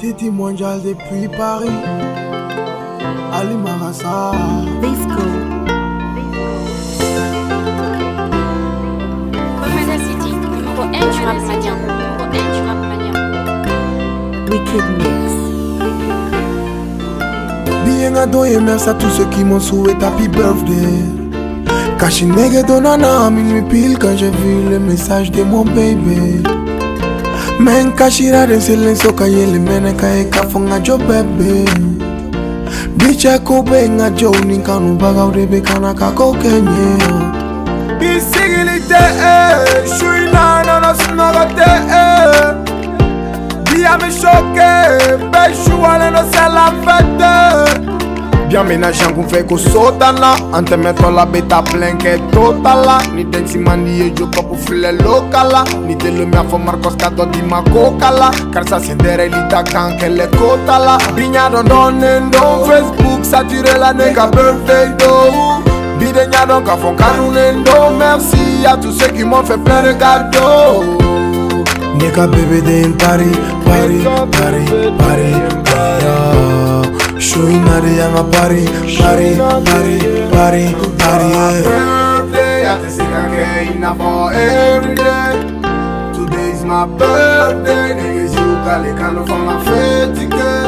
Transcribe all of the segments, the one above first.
Titi mondial depuis Paris. Ali Marasa Disco. cité, City, numéro du rap Bien merci à tous ceux qui m'ont souhaité Happy Birthday. pile quand j'ai vu le message de mon bébé. Men kashira den silenso kayele mene kaye kafunga jo bebe Biche kube nga jo ninkanu baga urebe kana kako kenye Bisigili te e, shui na nana sunaga te e Dia me choke, be shuale no se la fete bien ménage yangu mfe kosotana antemetɔla be ta plɛnkɛ totala ni densimani ye jopapu filɛ lokala ni telomi a fɔ marcos ka dɔ di ma kokala karisa sendɛrɛli ta kan kɛlɛ kotala biɲa dɔn dɔnnen don facebook saturela ne ka birthday don bide ɲa dɔn k'a fɔ kanunen don merci à tous ceux qui m'ont fait plein de cadeaux ne ka bebeden pari pari pari pari Maria my body, body, body, body, body. Birthday, I just sit and get enough for every day. Today's my birthday, niggas you got it kind of for my 50k.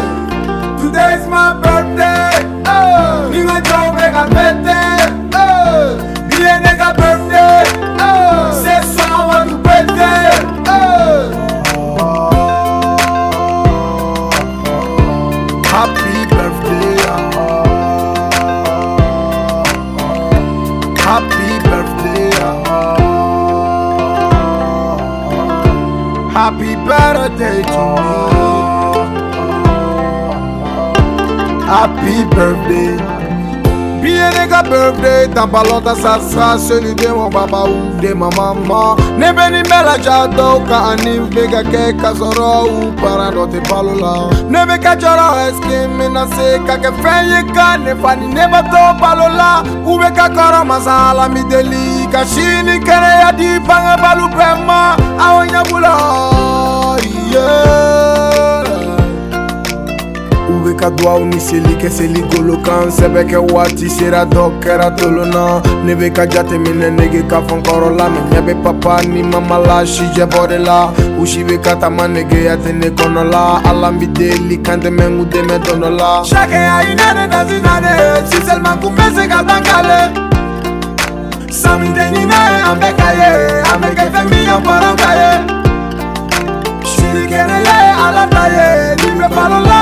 Happy birthday to you. Happy birthday. Bienega birthday tabalota sasa celui de mon papa ou de ma maman Ne beni mela jado ka anim bega ke kasoro ou para no te palola Ne be ka joro eski mina se ka ke feye ka ne fani ne ba to palola Ou be ka koro masala mi deli ka shini kere ya di panga balu pema ka duwaw ni seli kɛ seli golo kan sɛbɛ kɛ waati sera dɔ kɛra tolona ne be ka jateminɛ nege ka fɔnkɔrɔ la mɛ ɲɛ be papa ni mama la sijɛ bɔ de la u si be ka tama negeya tɛ ne kɔnɔ la ala n bi deli kan tɛmɛ n kun dɛmɛ dɔnɔ la sakɛya inane dasinane sisɛlima kun bɛ se ka ban kale samide ɲinɛ an bɛ ka ye an bɛ kɛ fɛn min ye bɔrɔn ka ye sirikɛnɛ ye ala ta ye nin bɛ balo la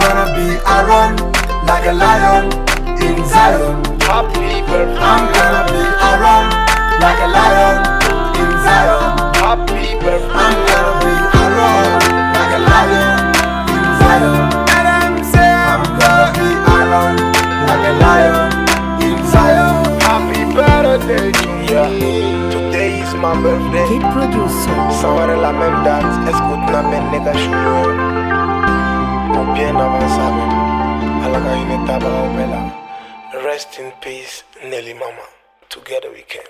like a lion in Zion. Happy birthday. I'm gonna be around like a lion in Zion. Happy birthday. I'm gonna be around like a lion in Zion. And I'm saying I'm gonna be around like a lion in Zion. Happy birthday to you. Today is my birthday. Qui produce? Somewhere la même danse. Escute na mes niggas, je bien avançable. Rest in peace, Nelly Mama. Together we can.